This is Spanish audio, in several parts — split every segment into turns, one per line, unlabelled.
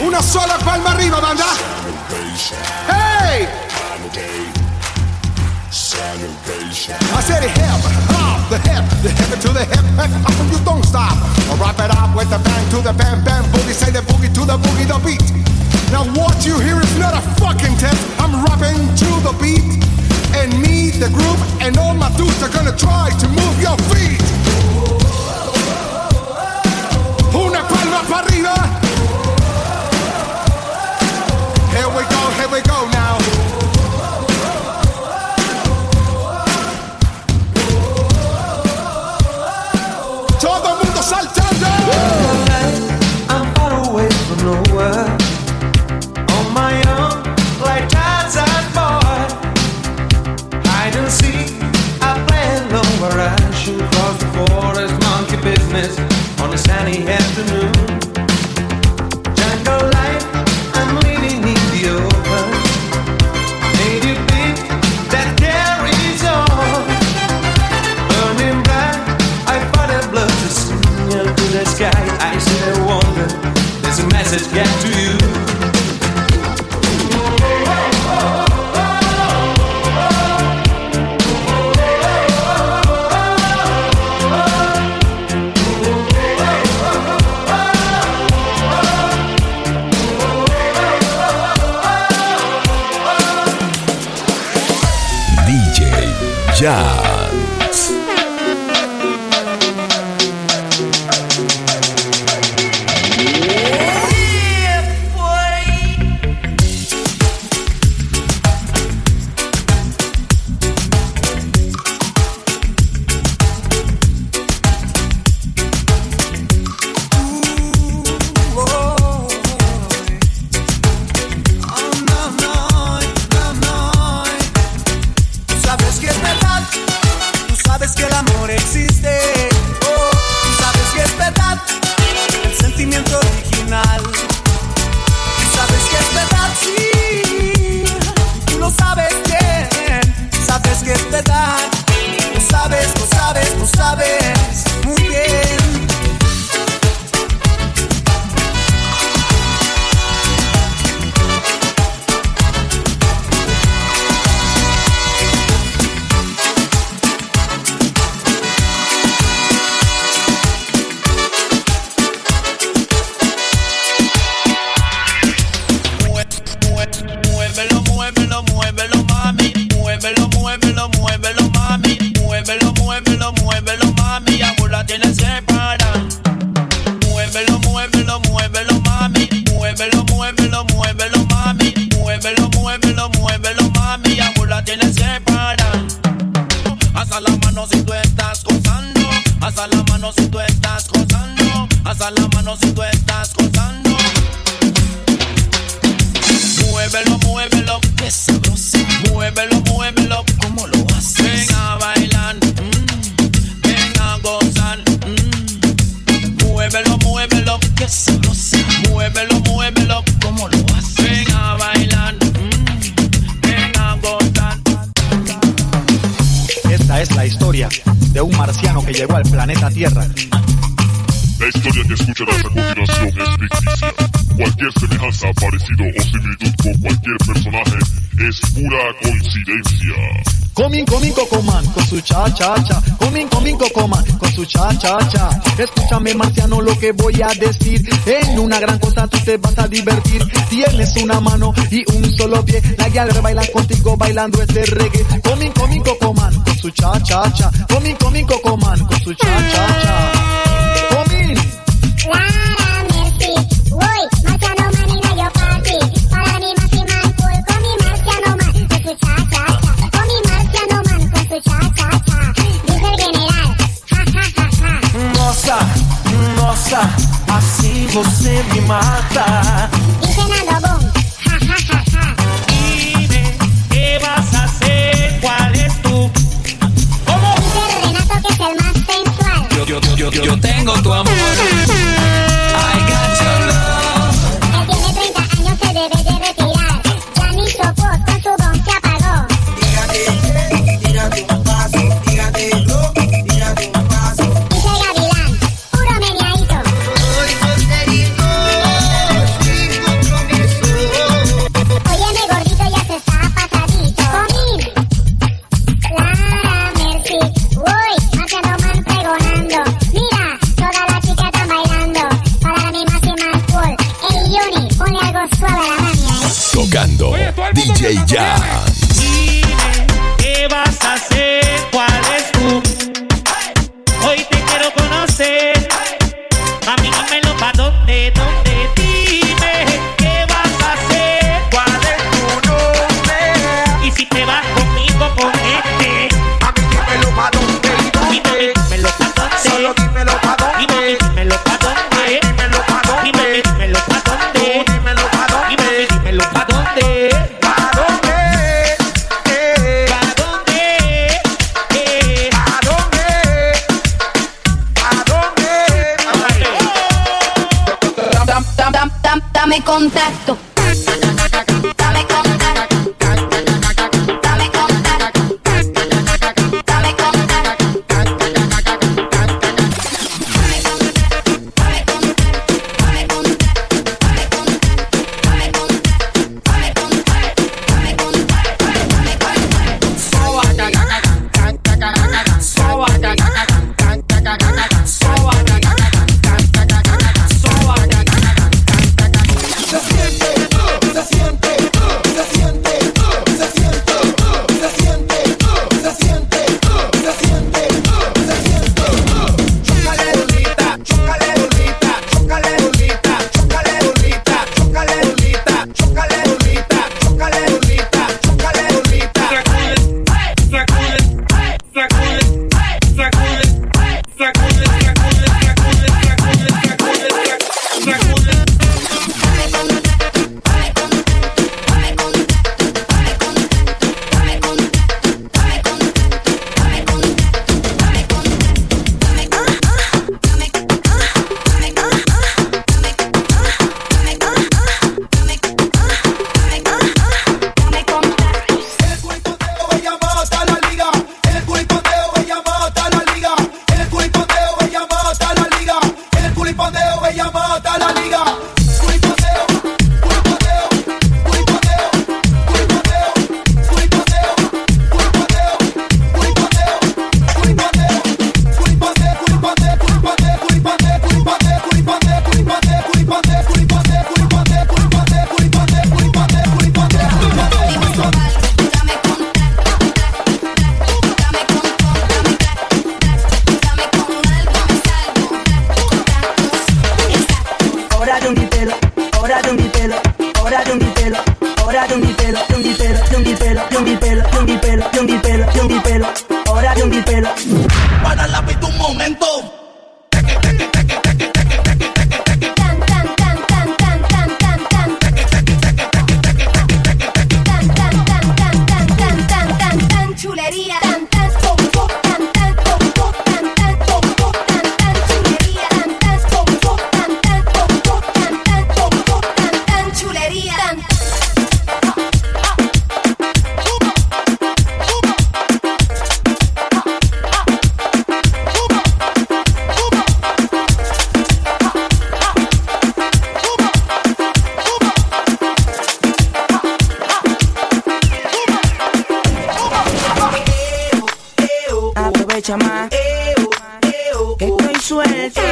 Una sola palma arriba, banda. Hey! I said hip, hop, the hip, the hip to the hip, hip, hop, you don't stop. I'll wrap it up with the bang to the bam, bam, boogie, say the boogie to the boogie, the beat. Now what you hear is not a fucking test. I'm rapping to the beat, and me, the group, and all my dudes are gonna try to move your feet. Una palma para arriba. Here we go, here we go now. Todo mundo saltando.
I'm far away from nowhere. On my own, like Tarzan boy. Hide and seek, I play alone where I should cross the forest, monkey business on a sunny afternoon.
Cocoman, con su cha, cha, cha. Comin, comin, cocoman, con su cha, cha, cha. Escúchame, marciano, lo que voy a decir. En una gran cosa tú te vas a divertir. Tienes una mano y un solo pie. La guial baila contigo bailando este reggae. Comin, comin, cocoman, con su cha, cha, cha. Comin, comin, cocoman, con su cha, cha, cha.
Você me mata.
Dice Nando Boom, ja ja ja ja.
Dime, ¿qué vas a hacer? ¿Cuál es tu? ¿Cómo?
Dice Renato que es el más sensual.
Yo, yo, yo, yo, yo tengo tu amor.
Contacto.
echa más. Estoy suelto.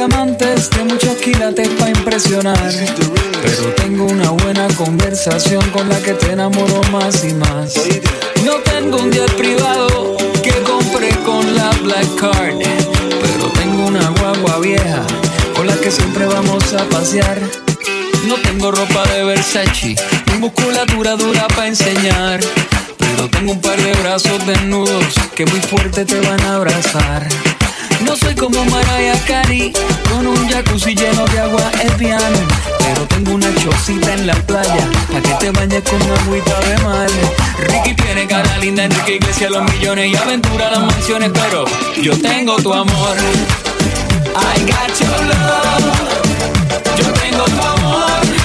Diamantes de muchos quilates para impresionar. Pero tengo una buena conversación con la que te enamoro más y más. No tengo un jet privado que compré con la Black Card. Pero tengo una guagua vieja con la que siempre vamos a pasear. No tengo ropa de Versace, ni musculatura dura para enseñar. Pero tengo un par de brazos desnudos que muy fuerte te van a abrazar. No soy como Mariah Carey, con un jacuzzi lleno de agua es piano. Pero tengo una chocita en la playa, pa' que te bañes con agüita de mar. Ricky tiene cara linda, Enrique Iglesias los millones y aventura las mansiones, pero yo tengo tu amor. I got your love. Yo tengo tu amor.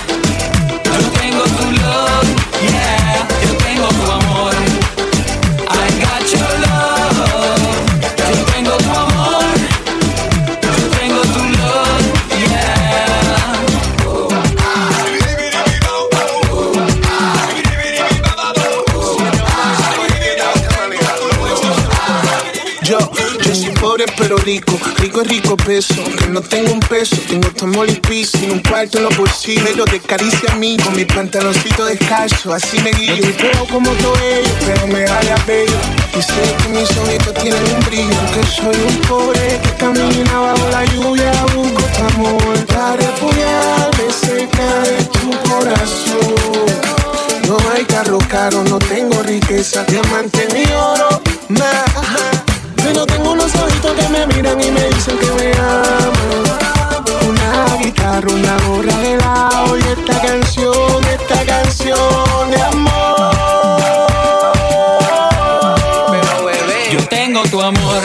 Rico, rico rico peso. Que no tengo un peso, tengo tomol y piso. Sin un cuarto en los bolsillos, pero te acaricia a mí con mi pantaloncito descalzo. Así me guío. No estoy feo como todo ello, pero me vale a bello. Y sé que mis ojitos tienen un brillo. Que soy un pobre que camina bajo la lluvia. Busco tu amor para refugiarme cerca de tu corazón. No hay carro caro, no tengo riqueza, diamante ni oro, nada. Pero tengo unos ojitos que me miran y me dicen que me aman. Una guitarra, una gorra de lado y esta canción, esta canción de amor.
Pero bebé, yo tengo tu amor.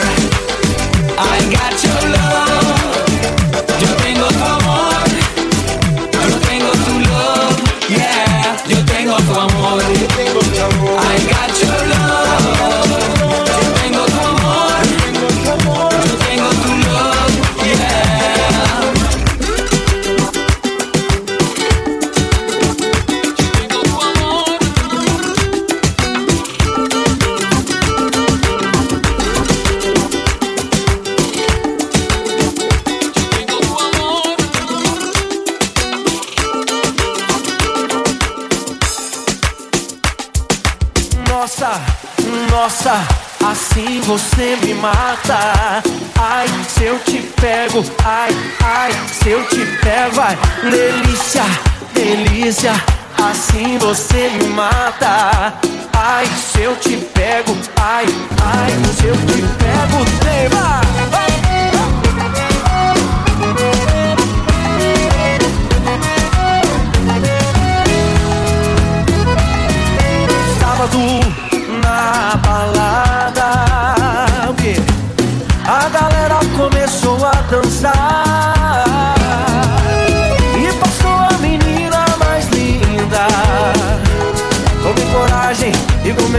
Delícia, assim você me mata. Ai, se eu te pego, ai, ai, se eu te pego, tema. Sábado